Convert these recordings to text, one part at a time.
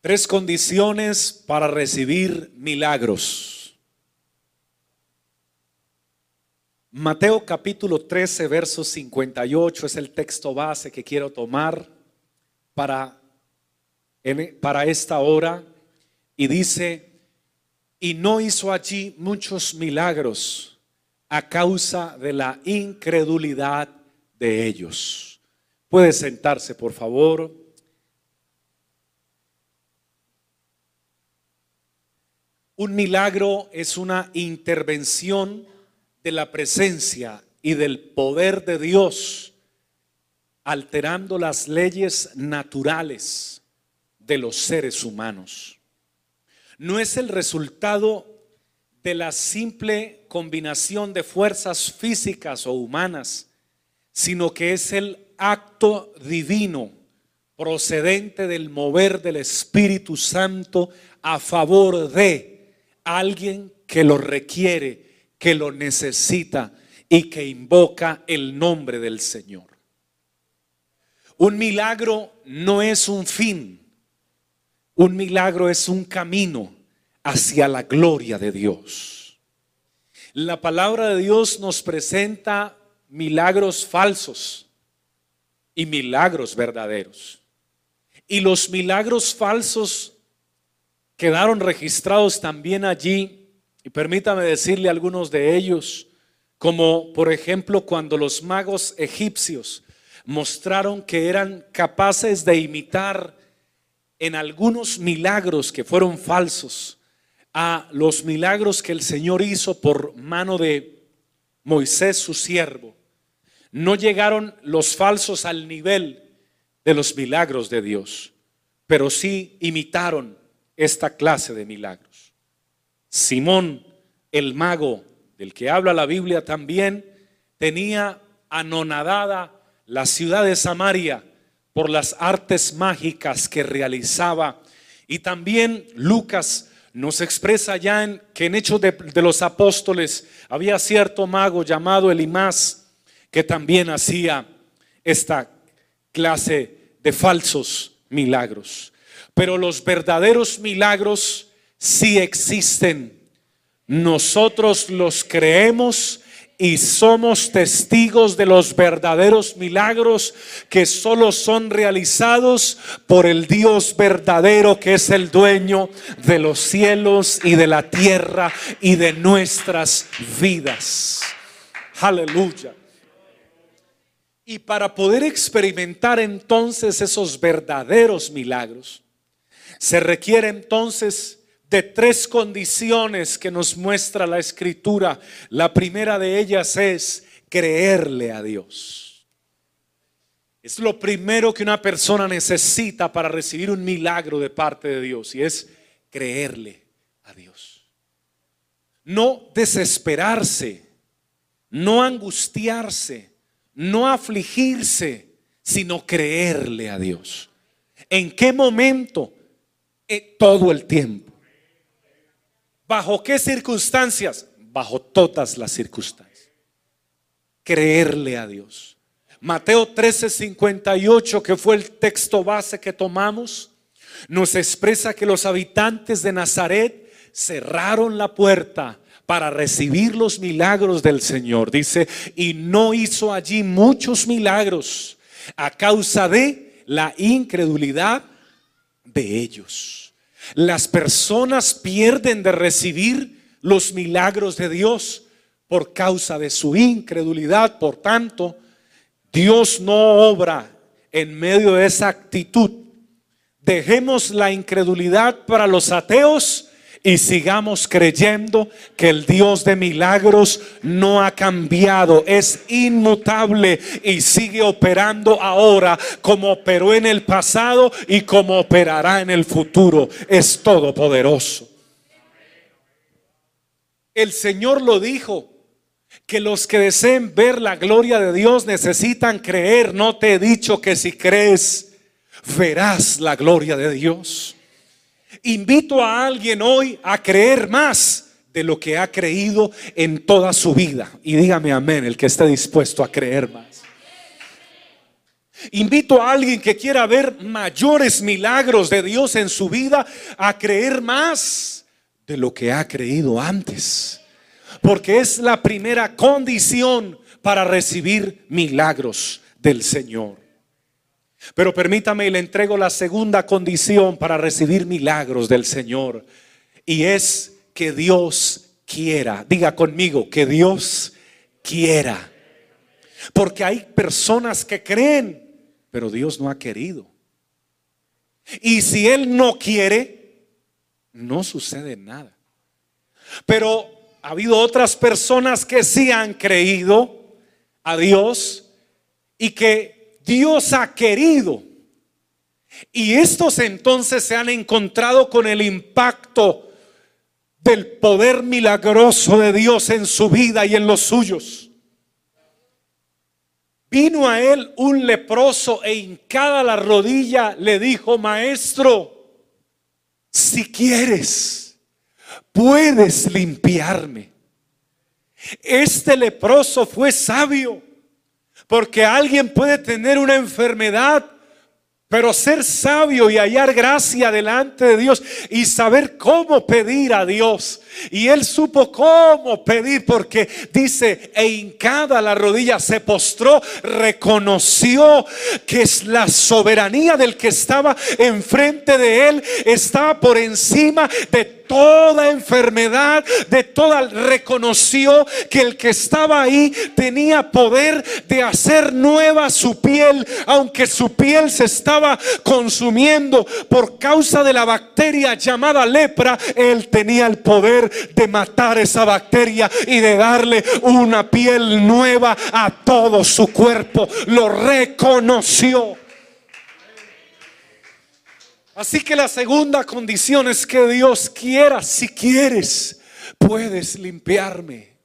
Tres condiciones para recibir milagros. Mateo capítulo 13, verso 58 es el texto base que quiero tomar para, para esta hora. Y dice, y no hizo allí muchos milagros a causa de la incredulidad de ellos. Puede sentarse, por favor. Un milagro es una intervención de la presencia y del poder de Dios, alterando las leyes naturales de los seres humanos. No es el resultado de la simple combinación de fuerzas físicas o humanas, sino que es el acto divino procedente del mover del Espíritu Santo a favor de alguien que lo requiere, que lo necesita y que invoca el nombre del Señor. Un milagro no es un fin, un milagro es un camino hacia la gloria de Dios. La palabra de Dios nos presenta milagros falsos y milagros verdaderos. Y los milagros falsos quedaron registrados también allí, y permítame decirle algunos de ellos, como por ejemplo cuando los magos egipcios mostraron que eran capaces de imitar en algunos milagros que fueron falsos a los milagros que el Señor hizo por mano de Moisés su siervo. No llegaron los falsos al nivel de los milagros de Dios, pero sí imitaron esta clase de milagros. Simón, el mago del que habla la Biblia también, tenía anonadada la ciudad de Samaria por las artes mágicas que realizaba. Y también Lucas nos expresa ya en, que en Hechos de, de, los Apóstoles había cierto mago llamado Elimás que también hacía esta clase de falsos milagros pero los verdaderos milagros sí existen. Nosotros los creemos y somos testigos de los verdaderos milagros que solo son realizados por el Dios verdadero que es el dueño de los cielos y de la tierra y de nuestras vidas. Aleluya. Y para poder experimentar entonces esos verdaderos milagros, se requiere entonces de tres condiciones que nos muestra la escritura. La primera de ellas es creerle a Dios. Es lo primero que una persona necesita para recibir un milagro de parte de Dios y es creerle a Dios. No desesperarse, no angustiarse, no afligirse, sino creerle a Dios. ¿En qué momento? Eh, todo el tiempo. ¿Bajo qué circunstancias? Bajo todas las circunstancias. Creerle a Dios. Mateo 13:58, que fue el texto base que tomamos, nos expresa que los habitantes de Nazaret cerraron la puerta para recibir los milagros del Señor. Dice, y no hizo allí muchos milagros a causa de la incredulidad de ellos. Las personas pierden de recibir los milagros de Dios por causa de su incredulidad. Por tanto, Dios no obra en medio de esa actitud. Dejemos la incredulidad para los ateos y sigamos creyendo que el Dios de milagros no ha cambiado, es inmutable y sigue operando ahora como operó en el pasado y como operará en el futuro. Es todopoderoso. El Señor lo dijo, que los que deseen ver la gloria de Dios necesitan creer. No te he dicho que si crees, verás la gloria de Dios. Invito a alguien hoy a creer más de lo que ha creído en toda su vida. Y dígame amén, el que esté dispuesto a creer más. Invito a alguien que quiera ver mayores milagros de Dios en su vida a creer más de lo que ha creído antes. Porque es la primera condición para recibir milagros del Señor. Pero permítame y le entrego la segunda condición para recibir milagros del Señor. Y es que Dios quiera. Diga conmigo, que Dios quiera. Porque hay personas que creen pero Dios no ha querido. Y si Él no quiere, no sucede nada. Pero ha habido otras personas que sí han creído a Dios y que Dios ha querido. Y estos entonces se han encontrado con el impacto del poder milagroso de Dios en su vida y en los suyos. Vino a él un leproso e hincada la rodilla le dijo, maestro, si quieres, puedes limpiarme. Este leproso fue sabio, porque alguien puede tener una enfermedad pero ser sabio y hallar gracia delante de Dios y saber cómo pedir a Dios. Y él supo cómo pedir porque dice, e hincada la rodilla se postró, reconoció que es la soberanía del que estaba enfrente de él, estaba por encima de toda enfermedad, de toda, reconoció que el que estaba ahí tenía poder de hacer nueva su piel, aunque su piel se estaba consumiendo por causa de la bacteria llamada lepra, él tenía el poder de matar esa bacteria y de darle una piel nueva a todo su cuerpo. Lo reconoció. Así que la segunda condición es que Dios quiera, si quieres, puedes limpiarme.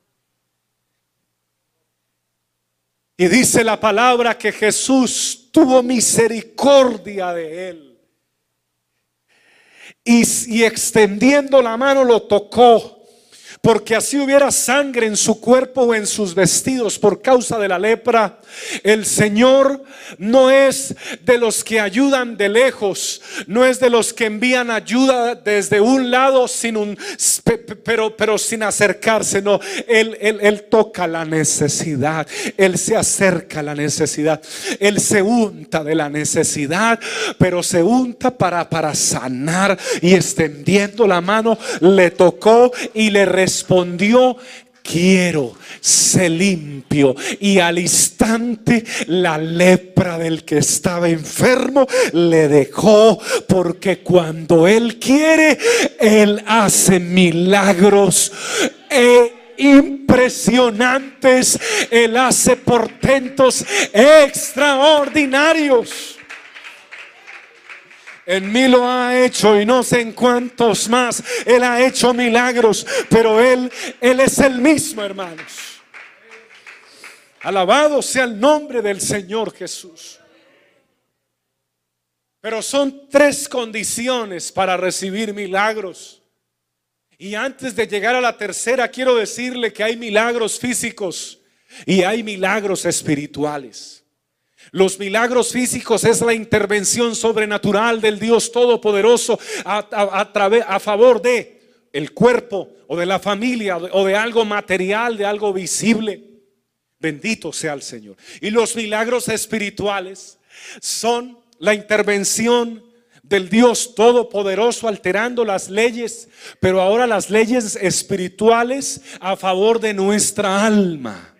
Y dice la palabra que Jesús tuvo misericordia de él. Y, extendiendo la mano lo tocó porque así hubiera sangre en su cuerpo o en sus vestidos por causa de la lepra. El Señor no es de los que ayudan de lejos, no es de los que envían ayuda desde un lado sin un, pero, pero sin acercarse, no, él, él, él toca la necesidad, Él se acerca a la necesidad, Él se unta de la necesidad, pero se unta para, para sanar y extendiendo la mano le tocó y le recibió respondió, quiero, se limpio. Y al instante la lepra del que estaba enfermo le dejó, porque cuando Él quiere, Él hace milagros. E impresionantes, Él hace portentos extraordinarios. En mí lo ha hecho y no sé en cuántos más. Él ha hecho milagros, pero Él, Él es el mismo, hermanos. Alabado sea el nombre del Señor Jesús. Pero son tres condiciones para recibir milagros. Y antes de llegar a la tercera, quiero decirle que hay milagros físicos y hay milagros espirituales. Los milagros físicos es la intervención sobrenatural del Dios Todopoderoso a, favor de el cuerpo o de la familia o de algo material, de algo visible. Bendito sea el Señor. Y los milagros espirituales son la intervención del Dios Todopoderoso alterando las leyes, pero ahora las leyes espirituales a favor de nuestra alma.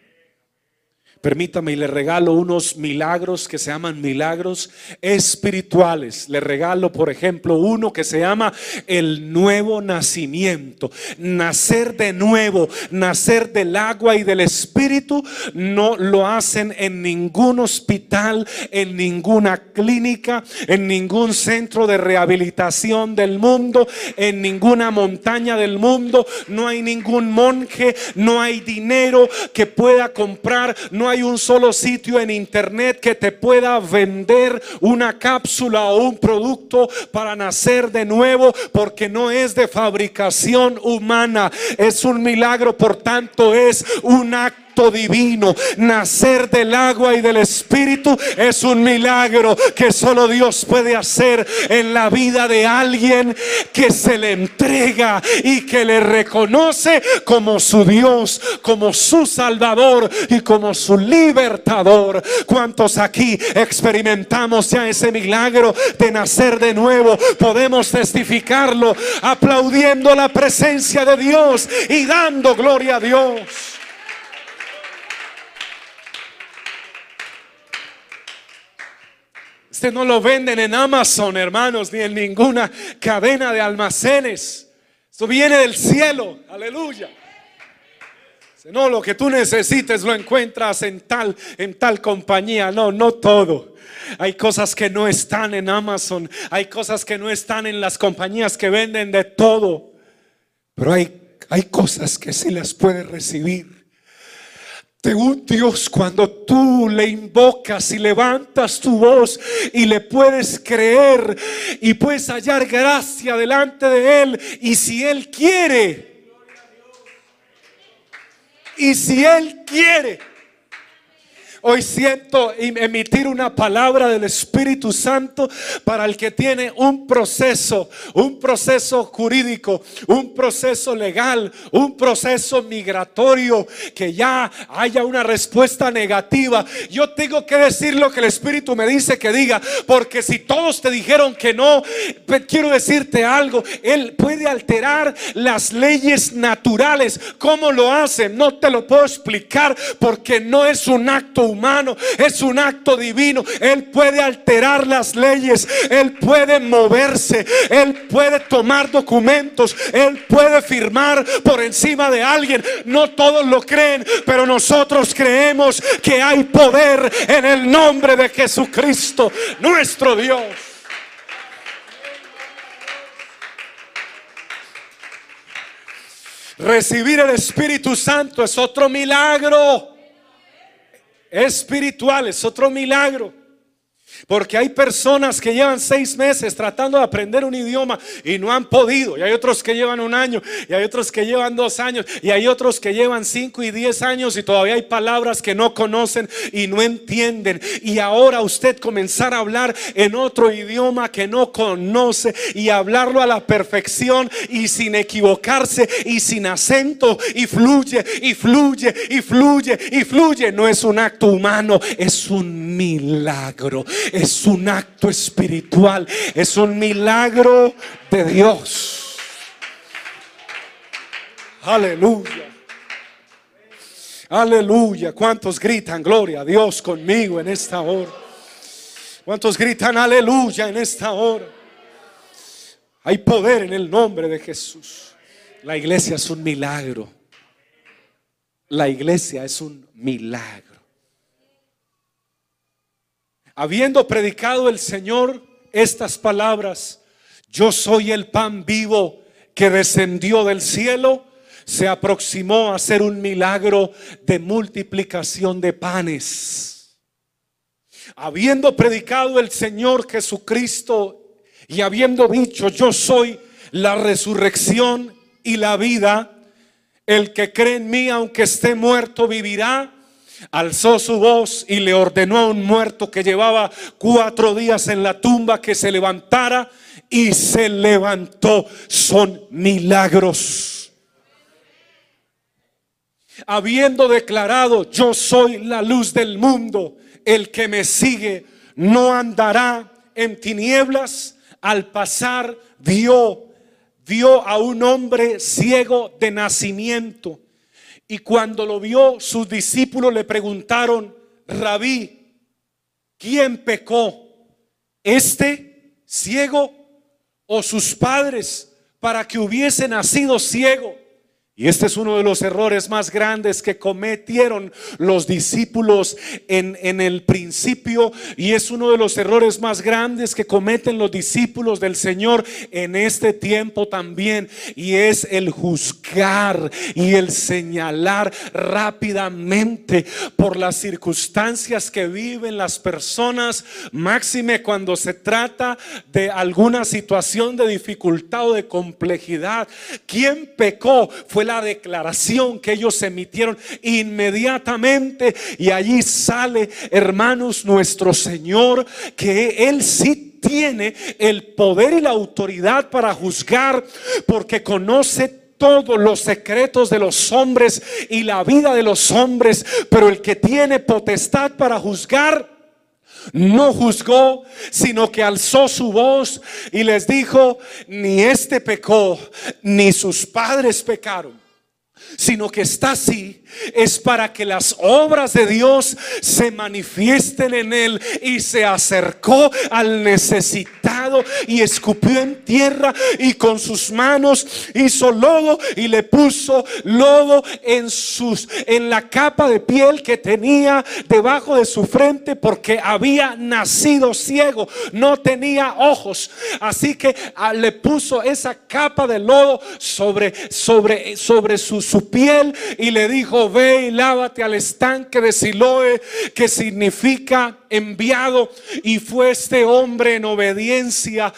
Permítame y le regalo unos milagros que se llaman milagros espirituales. Le regalo, por ejemplo, uno que se llama el nuevo nacimiento. Nacer de nuevo, nacer del agua y del espíritu, no lo hacen en ningún hospital, en ninguna clínica, en ningún centro de rehabilitación del mundo, en ninguna montaña del mundo. No hay ningún monje, no hay dinero que pueda comprar, no hay hay un solo sitio en internet que te pueda vender una cápsula o un producto para nacer de nuevo porque no es de fabricación humana, es un milagro, por tanto es un divino. Nacer del agua y del espíritu es un milagro que solo Dios puede hacer en la vida de alguien que se le entrega y que le reconoce como su Dios, como su Salvador y como su libertador. ¿Cuántos aquí experimentamos ya ese milagro de nacer de nuevo? Podemos testificarlo aplaudiendo la presencia de Dios y dando gloria a Dios. Este no lo venden en Amazon, hermanos, ni en ninguna cadena de almacenes. Esto viene del cielo. Aleluya. No, lo que tú necesites lo encuentras en tal, en tal compañía. No, no todo. Hay cosas que no están en Amazon. Hay cosas que no están en las compañías que venden de todo. Pero hay, hay cosas que sí las puedes recibir de un Dios cuando tú le invocas y levantas tu voz y le puedes creer y puedes hallar gracia delante de Él. Y si Él quiere, y si Él quiere, Hoy siento emitir una palabra del Espíritu Santo para el que tiene un proceso, un proceso jurídico, un proceso legal, un proceso migratorio, que ya haya una respuesta negativa. Yo tengo que decir lo que el Espíritu me dice que diga, porque si todos te dijeron que no, quiero decirte algo, Él puede alterar las leyes naturales. ¿Cómo lo hace? No te lo puedo explicar porque no es un acto humano, es un acto divino. Él puede alterar las leyes, Él puede moverse, Él puede tomar documentos, Él puede firmar por encima de alguien. No todos lo creen, pero nosotros creemos que hay poder en el nombre de Jesucristo, nuestro Dios. Recibir el Espíritu Santo es otro milagro espiritual, es otro milagro. Porque hay personas que llevan seis meses tratando de aprender un idioma y no han podido. Y hay otros que llevan un año, y hay otros que llevan dos años, y hay otros que llevan cinco y diez años y todavía hay palabras que no conocen y no entienden. Y ahora usted comenzar a hablar en otro idioma que no conoce y hablarlo a la perfección y sin equivocarse y sin acento y fluye y fluye y fluye y fluye. No es un acto humano, es un milagro es un acto espiritual, es un milagro de Dios. Aleluya. Aleluya. ¿Cuántos gritan gloria a Dios conmigo en esta hora? ¿Cuántos gritan aleluya en esta hora? Hay poder en el nombre de Jesús. La iglesia es un milagro. La iglesia es un milagro. Habiendo predicado el Señor estas palabras, yo soy el pan vivo que descendió del cielo, se aproximó a hacer un milagro de multiplicación de panes. Habiendo predicado el Señor Jesucristo y habiendo dicho, yo soy la resurrección y la vida, el que cree en mí, aunque esté muerto, vivirá alzó su voz y le ordenó a un muerto que llevaba cuatro días en la tumba que se levantara y se levantó. Son milagros. Habiendo declarado, yo soy la luz del mundo, el que me sigue no andará en tinieblas, al pasar vio, vio a un hombre ciego de nacimiento y cuando lo vio, sus discípulos le preguntaron, rabí, ¿quién pecó? ¿Este ciego o sus padres para que hubiese nacido ciego? Y este es uno de los errores más grandes que cometieron los discípulos en, en, el principio y es uno de los errores más grandes que cometen los discípulos del Señor en este tiempo también y es el juzgar y el señalar rápidamente por las circunstancias que viven las personas, máxime cuando se trata de alguna situación de dificultad o de complejidad. ¿Quién pecó? Fue la declaración que ellos emitieron inmediatamente. Y allí sale, hermanos, nuestro Señor, que Él sí tiene el poder y la autoridad para juzgar porque conoce todos los secretos de los hombres y la vida de los hombres, pero el que tiene potestad para juzgar no juzgó, sino que alzó su voz y les dijo, ni este pecó, ni sus padres pecaron sino que está así es para que las obras de Dios se manifiesten en él y se acercó al necesitado y escupió en tierra y con sus manos hizo lodo y le puso lodo en sus en la capa de piel que tenía debajo de su frente porque había nacido ciego, no tenía ojos, así que ah, le puso esa capa de lodo sobre sobre sobre su su piel y le dijo, ve y lávate al estanque de Siloe, que significa enviado. Y fue este hombre en obediencia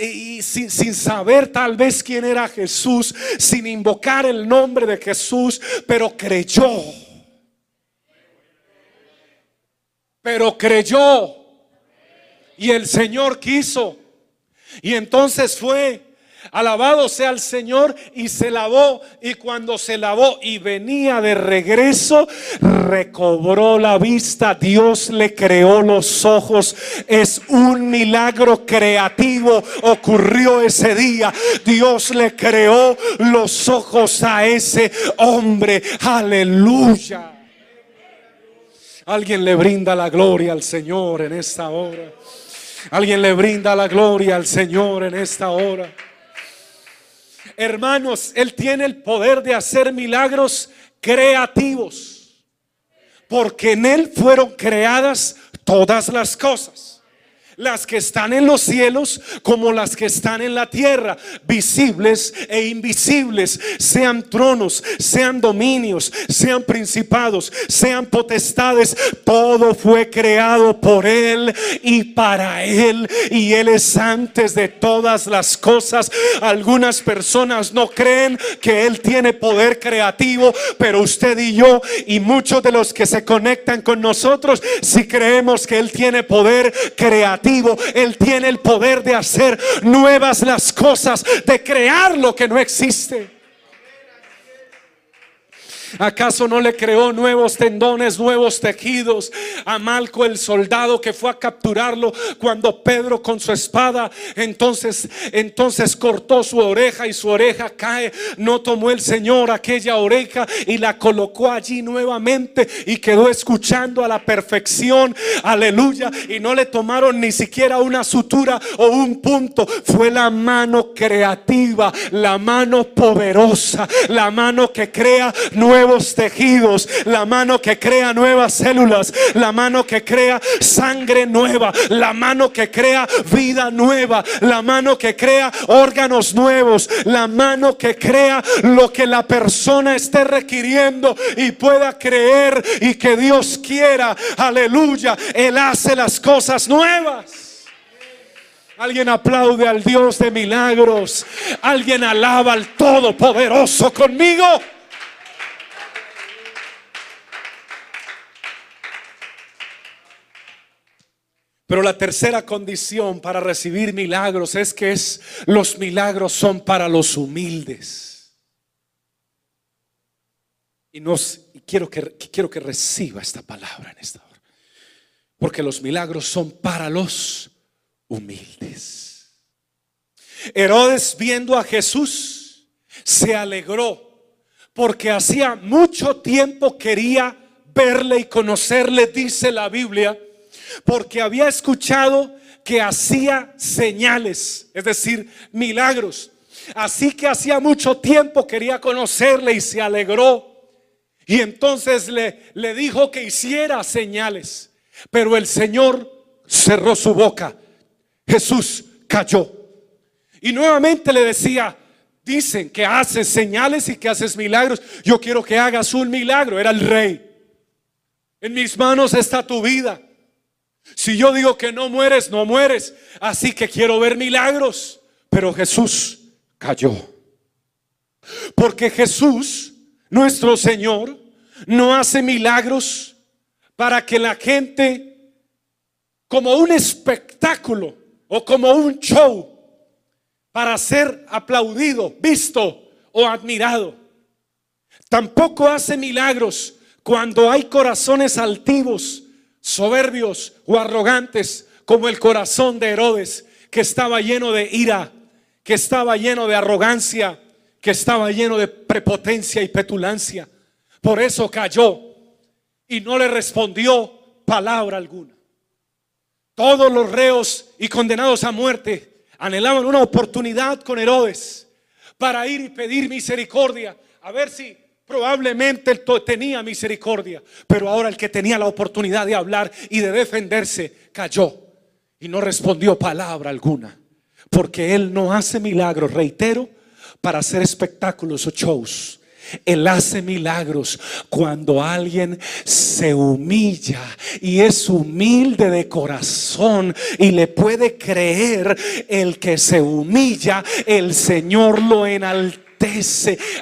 y sin, sin saber tal vez quién era Jesús, sin invocar el nombre de Jesús, pero creyó. Pero creyó. Y el Señor quiso. Y entonces fue Alabado sea el Señor y se lavó y cuando se lavó y venía de regreso, recobró la vista. Dios le creó los ojos. Es un milagro creativo. Ocurrió ese día. Dios le creó los ojos a ese hombre. Aleluya. Alguien le brinda la gloria al Señor en esta hora. Alguien le brinda la gloria al Señor en esta hora. Hermanos, Él tiene el poder de hacer milagros creativos. Porque en Él fueron creadas todas las cosas las que están en los cielos como las que están en la tierra, visibles e invisibles, sean tronos, sean dominios, sean principados, sean potestades, todo fue creado por Él y para Él, y Él es antes de todas las cosas. Algunas personas no creen que Él tiene poder creativo, pero usted y yo y muchos de los que se conectan con nosotros, si creemos que Él tiene poder creativo, él tiene el poder de hacer nuevas las cosas, de crear lo que no existe. ¿Acaso no le creó nuevos tendones, nuevos tejidos a Malco el soldado que fue a capturarlo cuando Pedro con su espada entonces entonces cortó su oreja y su oreja cae? No tomó el Señor aquella oreja y la colocó allí nuevamente y quedó escuchando a la perfección. Aleluya, y no le tomaron ni siquiera una sutura o un punto. Fue la mano creativa, la mano poderosa, la mano que crea nuevos nuevos tejidos, la mano que crea nuevas células, la mano que crea sangre nueva, la mano que crea vida nueva, la mano que crea órganos nuevos, la mano que crea lo que la persona esté requiriendo y pueda creer y que Dios quiera. Aleluya, Él hace las cosas nuevas. Alguien aplaude al Dios de milagros. Alguien alaba al Todopoderoso conmigo. Pero la tercera condición para recibir milagros es que es, los milagros son para los humildes. Y, nos, quiero, que, quiero que reciba esta palabra en esta hora. Porque los milagros son para los humildes. Herodes viendo a Jesús se alegró porque hacía mucho tiempo quería verle y conocerle, dice la Biblia porque había escuchado que hacía señales, es decir, milagros. Así que hacía mucho tiempo quería conocerle y se alegró. Y entonces le, le dijo que hiciera señales. Pero el Señor cerró su boca. Jesús cayó. Y nuevamente le decía, dicen que haces señales y que haces milagros. Yo quiero que hagas un milagro. Era el rey. En mis manos está tu vida. Si yo digo que no mueres, no mueres. Así que quiero ver milagros. Pero Jesús cayó. Porque Jesús, nuestro Señor, no hace milagros para que la gente, como un espectáculo o como un show, para ser aplaudido, visto o admirado. Tampoco hace milagros cuando hay corazones altivos, soberbios o arrogantes, como el corazón de Herodes, que estaba lleno de ira, que estaba lleno de arrogancia, que estaba lleno de prepotencia y petulancia. Por eso cayó y no le respondió palabra alguna. Todos los reos y condenados a muerte anhelaban una oportunidad con Herodes para ir y pedir misericordia, a ver si probablemente él tenía misericordia, pero ahora el que tenía la oportunidad de hablar y de defenderse cayó y no respondió palabra alguna, porque él no hace milagros, reitero, para hacer espectáculos o shows. Él hace milagros cuando alguien se humilla y es humilde de corazón y le puede creer el que se humilla, el Señor lo enaltece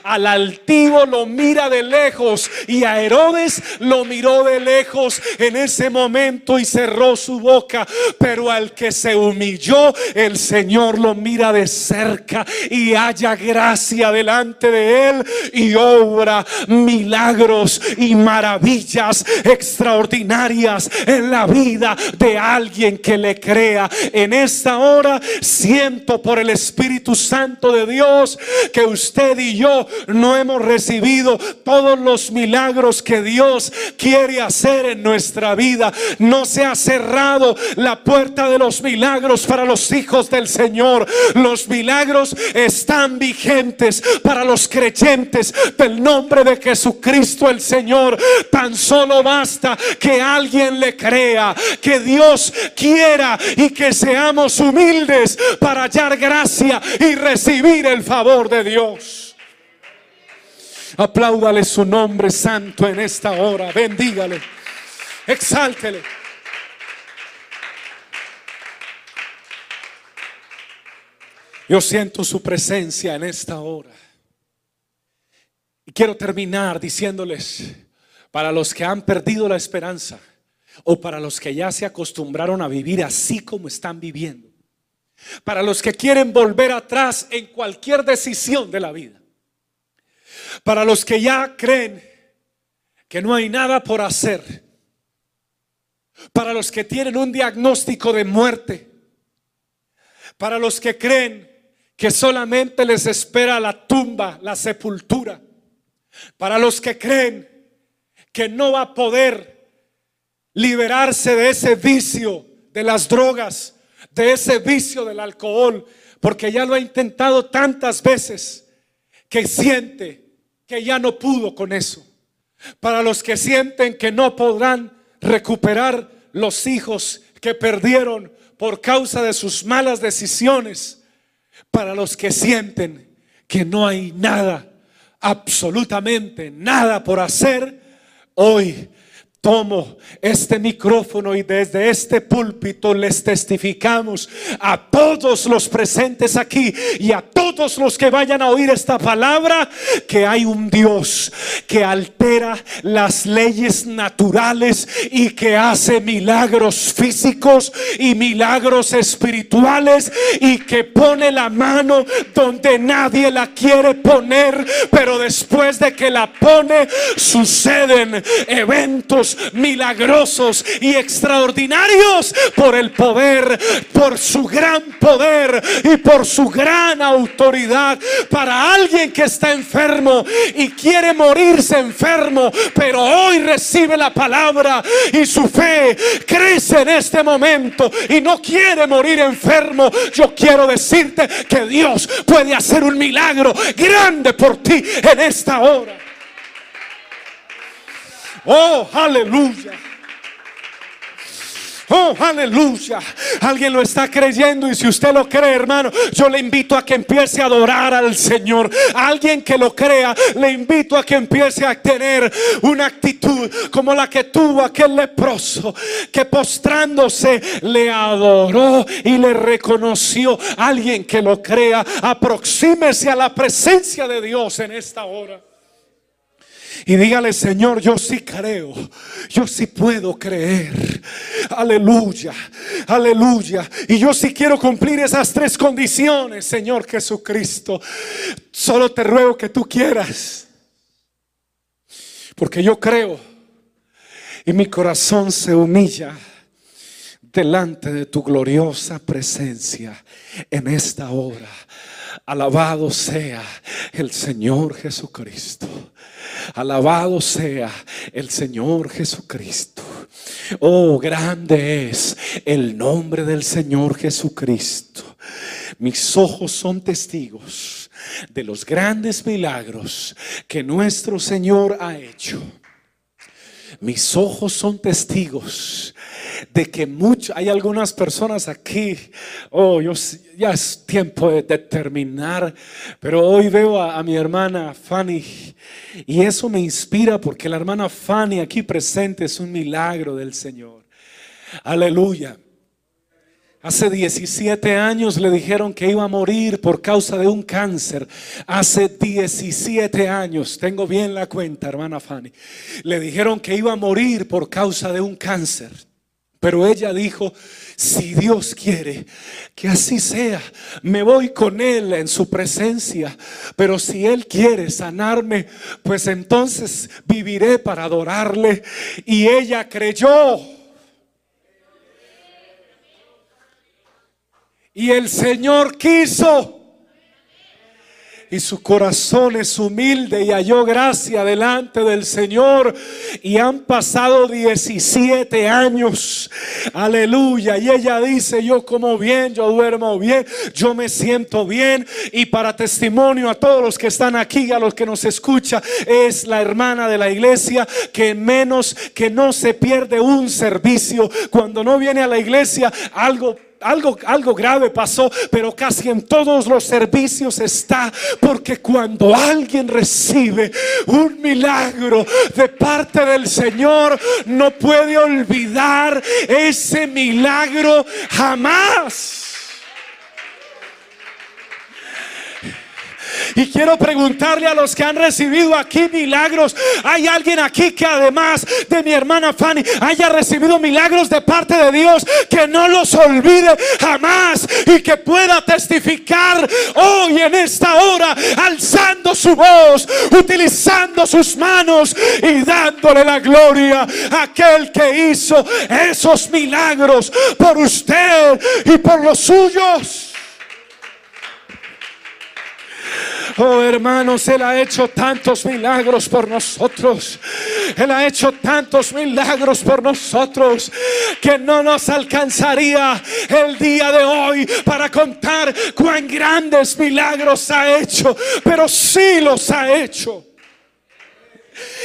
al altivo lo mira de lejos y a Herodes lo miró de lejos en ese momento y cerró su boca. Pero al que se humilló, el Señor lo mira de cerca y haya gracia delante de él y obra milagros y maravillas extraordinarias en la vida de alguien que le crea. En esta hora siento por el Espíritu Santo de Dios que usted usted y yo no hemos recibido todos los milagros que Dios quiere hacer en nuestra vida. No se ha cerrado la puerta de los milagros para los hijos del Señor. Los milagros están vigentes para los creyentes del nombre de Jesucristo el Señor. Tan solo basta que alguien le crea, que Dios quiera y que seamos humildes para hallar gracia y recibir el favor de Dios. Apláudale su nombre santo en esta hora. Bendígale. Exáltele. Yo siento su presencia en esta hora. Y quiero terminar diciéndoles, para los que han perdido la esperanza o para los que ya se acostumbraron a vivir así como están viviendo, para los que quieren volver atrás en cualquier decisión de la vida, para los que ya creen que no hay nada por hacer, para los que tienen un diagnóstico de muerte, para los que creen que solamente les espera la tumba, la sepultura, para los que creen que no va a poder liberarse de ese vicio de las drogas, de ese vicio del alcohol, porque ya lo ha intentado tantas veces que siente que ya no pudo con eso. Para los que sienten que no podrán recuperar los hijos que perdieron por causa de sus malas decisiones. Para los que sienten que no hay nada, absolutamente nada por hacer, hoy Tomo este micrófono y desde este púlpito les testificamos a todos los presentes aquí y a todos los que vayan a oír esta palabra que hay un Dios que altera las leyes naturales y que hace milagros físicos y milagros espirituales y que pone la mano donde nadie la quiere poner, pero después de que la pone suceden eventos milagrosos y extraordinarios por el poder, por su gran poder y por su gran autoridad. Para alguien que está enfermo y quiere morirse enfermo, pero hoy recibe la palabra y su fe crece en este momento y no quiere morir enfermo, yo quiero decirte que Dios puede hacer un milagro grande por ti en esta hora. Oh, aleluya. Oh, aleluya. Alguien lo está creyendo y si usted lo cree, hermano, yo le invito a que empiece a adorar al Señor. Alguien que lo crea, le invito a que empiece a tener una actitud como la que tuvo aquel leproso que postrándose le adoró y le reconoció. Alguien que lo crea, aproxímese a la presencia de Dios en esta hora. Y dígale, Señor, yo sí creo, yo sí puedo creer. Aleluya, aleluya. Y yo sí quiero cumplir esas tres condiciones, Señor Jesucristo. Solo te ruego que tú quieras. Porque yo creo y mi corazón se humilla delante de tu gloriosa presencia en esta hora. Alabado sea el Señor Jesucristo. Alabado sea el Señor Jesucristo. Oh, grande es el nombre del Señor Jesucristo. Mis ojos son testigos de los grandes milagros que nuestro Señor ha hecho. Mis ojos son testigos de que hay algunas personas aquí, oh, yo, ya es tiempo de, terminar, pero hoy veo a mi hermana Fanny y eso me inspira porque la hermana Fanny aquí presente es un milagro del Señor. Aleluya. Hace 17 años le dijeron que iba a morir por causa de un cáncer. Hace 17 años, tengo bien la cuenta, hermana Fanny. Le dijeron que iba a morir por causa de un cáncer. Pero ella dijo, si Dios quiere que así sea, me voy con Él en su presencia. Pero si Él quiere sanarme, pues entonces viviré para adorarle. Y ella creyó. Y el Señor quiso y su corazón es humilde y halló gracia delante del Señor. Y han pasado 17 años. Aleluya. Y ella dice, yo como bien, yo duermo bien, yo me siento bien. Y para testimonio a todos los que están aquí, a los que nos escucha, es la hermana de la iglesia que menos que no se pierde un servicio. Cuando no viene a la iglesia, algo algo, algo grave pasó, pero casi en todos los servicios está. Porque cuando alguien recibe un milagro de parte del Señor, no puede olvidar ese milagro jamás. Y quiero preguntarle a los que han recibido aquí milagros, ¿hay alguien aquí que además de mi hermana Fanny haya recibido milagros de parte de Dios que no los olvide jamás y que pueda testificar hoy en esta hora alzando su voz, utilizando sus manos y dándole la gloria a aquel que hizo esos milagros por usted y por los suyos? Oh hermanos, Él ha hecho tantos milagros por nosotros. Él ha hecho tantos milagros por nosotros que no nos alcanzaría el día de hoy para contar cuán grandes milagros ha hecho. Pero sí los ha hecho.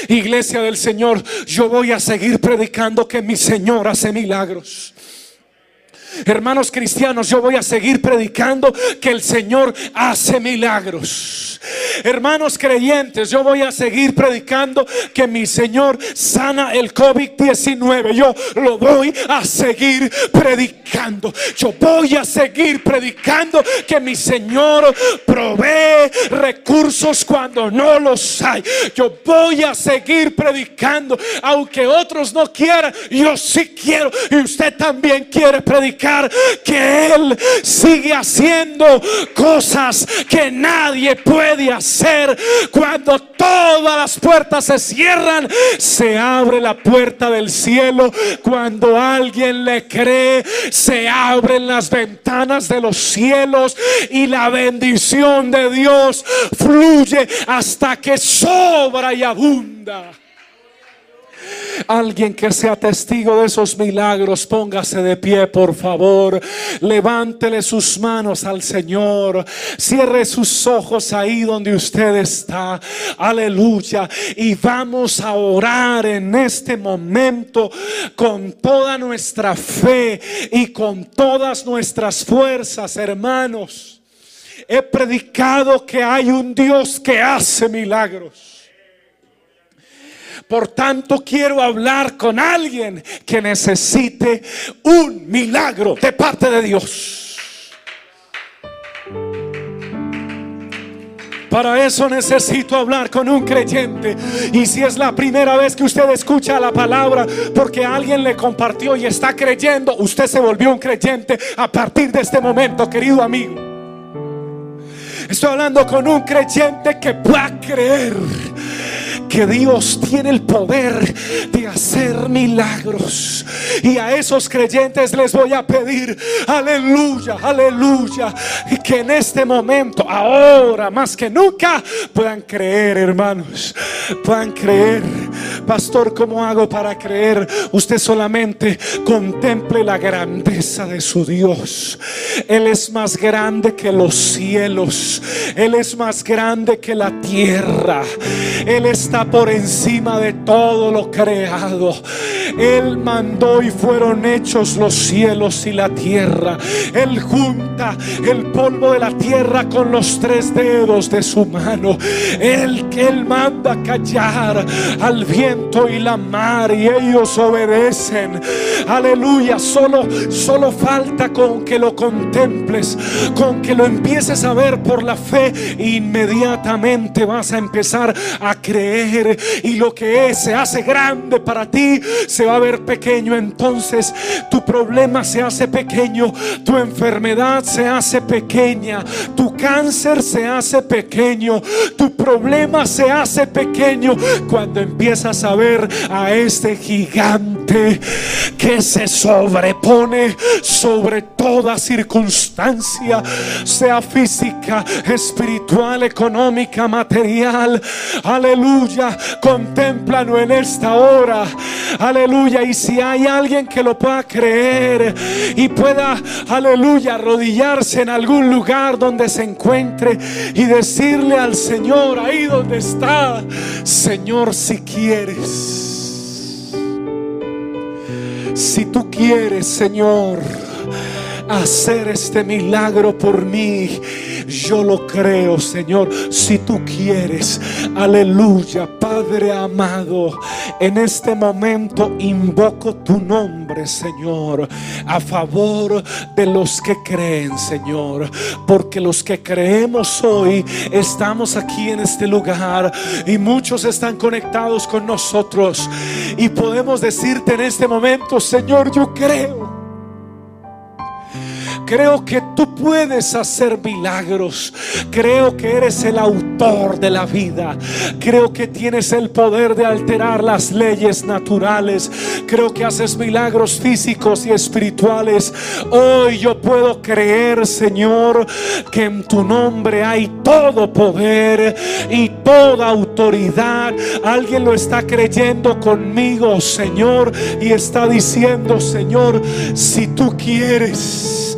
Iglesia del Señor, yo voy a seguir predicando que mi Señor hace milagros. Hermanos cristianos, yo voy a seguir predicando que el Señor hace milagros. Hermanos creyentes, yo voy a seguir predicando que mi Señor sana el COVID-19. Yo lo voy a seguir predicando. Yo voy a seguir predicando que mi Señor provee recursos cuando no los hay. Yo voy a seguir predicando, aunque otros no quieran, yo sí quiero y usted también quiere predicar que Él sigue haciendo cosas que nadie puede hacer. Cuando todas las puertas se cierran, se abre la puerta del cielo. Cuando alguien le cree, se abren las ventanas de los cielos y la bendición de Dios fluye hasta que sobra y abunda. Alguien que sea testigo de esos milagros, póngase de pie, por favor. Levántele sus manos al Señor. Cierre sus ojos ahí donde usted está. Aleluya. Y vamos a orar en este momento con toda nuestra fe y con todas nuestras fuerzas, hermanos. He predicado que hay un Dios que hace milagros. Por tanto, quiero hablar con alguien que necesite un milagro de parte de Dios. Para eso necesito hablar con un creyente. Y si es la primera vez que usted escucha la palabra porque alguien le compartió y está creyendo, usted se volvió un creyente a partir de este momento, querido amigo. Estoy hablando con un creyente que pueda creer que Dios tiene el poder de hacer milagros. Y a esos creyentes les voy a pedir, aleluya, aleluya, que en este momento, ahora más que nunca, puedan creer, hermanos, puedan creer. Pastor, ¿cómo hago para creer? Usted solamente contemple la grandeza de su Dios. Él es más grande que los cielos. Él es más grande que la tierra. Él está por encima de todo lo creado. Él mandó y fueron hechos los cielos y la tierra. Él junta el polvo de la tierra con los tres dedos de su mano. Él él manda callar al viento y la mar y ellos obedecen. Aleluya, solo solo falta con que lo contemples, con que lo empieces a ver por la fe, inmediatamente vas a empezar a creer y lo que es se hace grande para ti, se va a ver pequeño. Entonces tu problema se hace pequeño, tu enfermedad se hace pequeña, tu cáncer se hace pequeño, tu problema se hace pequeño cuando empiezas a ver a este gigante que se sobrepone sobre toda circunstancia, sea física, espiritual, económica, material. Aleluya Contémplalo en esta hora. Aleluya. Y si hay alguien que lo pueda creer y pueda, aleluya, arrodillarse en algún lugar donde se encuentre y decirle al Señor ahí donde está, Señor, si quieres. Si tú quieres, Señor hacer este milagro por mí. Yo lo creo, Señor, si tú quieres. Aleluya, Padre amado. En este momento invoco tu nombre, Señor, a favor de los que creen, Señor. Porque los que creemos hoy estamos aquí en este lugar y muchos están conectados con nosotros. Y podemos decirte en este momento, Señor, yo creo. Creo que tú puedes hacer milagros. Creo que eres el autor de la vida. Creo que tienes el poder de alterar las leyes naturales. Creo que haces milagros físicos y espirituales. Hoy yo puedo creer, Señor, que en tu nombre hay todo poder y toda autoridad. Alguien lo está creyendo conmigo, Señor, y está diciendo, Señor, si tú quieres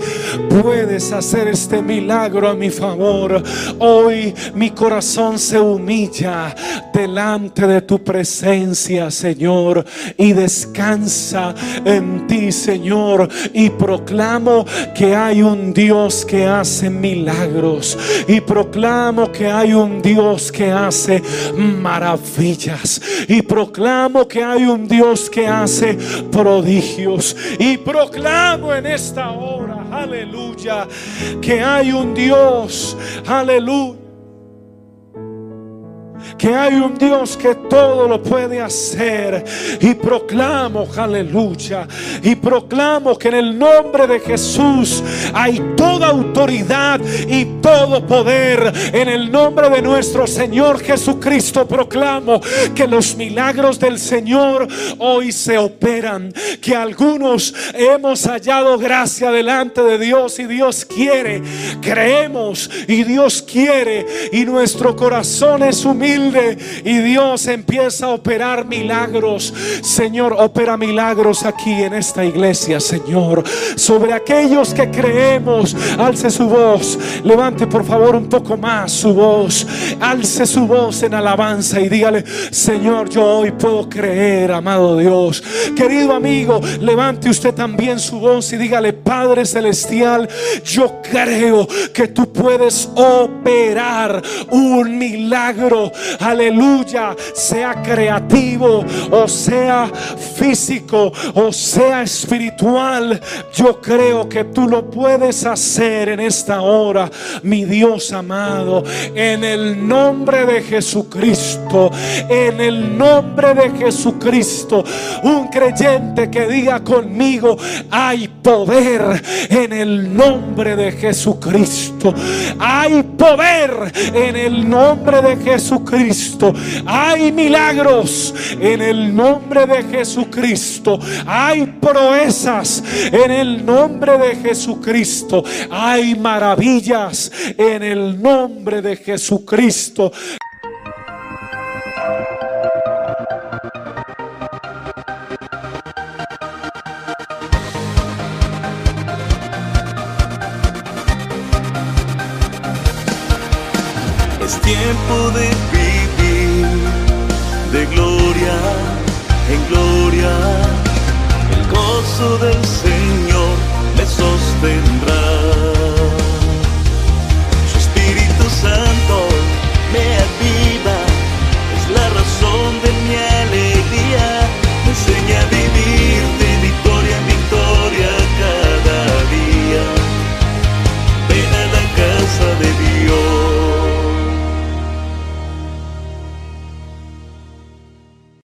puedes hacer este milagro a mi favor. Hoy mi corazón se humilla delante de tu presencia, Señor, y descansa en ti, Señor, y proclamo que hay un Dios que hace milagros, y proclamo que hay un Dios que hace maravillas, y proclamo que hay un Dios que hace prodigios, y proclamo en esta hora, aleluya, que hay un Dios, aleluya que hay un Dios que todo lo puede hacer. Y proclamo, aleluya, y proclamo que en el nombre de Jesús hay toda autoridad y todo poder. En el nombre de nuestro Señor Jesucristo proclamo que los milagros del Señor hoy se operan, que algunos hemos hallado gracia delante de Dios y Dios quiere, creemos y Dios quiere y nuestro corazón es humilde y Dios empieza a operar milagros. Señor, opera milagros aquí en esta iglesia, Señor. Sobre aquellos que creemos, alce su voz. Levante por favor un poco más su voz. Alce su voz en alabanza y dígale, Señor, yo hoy puedo creer, amado Dios. Querido amigo, levante usted también su voz y dígale, Padre Celestial, yo creo que tú puedes operar un milagro. Aleluya, sea creativo o sea físico o sea espiritual. Yo creo que tú lo puedes hacer en esta hora, mi Dios amado, en el nombre de Jesucristo, en el nombre de Jesucristo. Un creyente que diga conmigo, hay poder en el nombre de Jesucristo. Hay poder en el nombre de Jesucristo. Hay milagros en el nombre de Jesucristo. Hay proezas en el nombre de Jesucristo. Hay maravillas en el nombre de Jesucristo. Es tiempo de del Señor me sostendrá.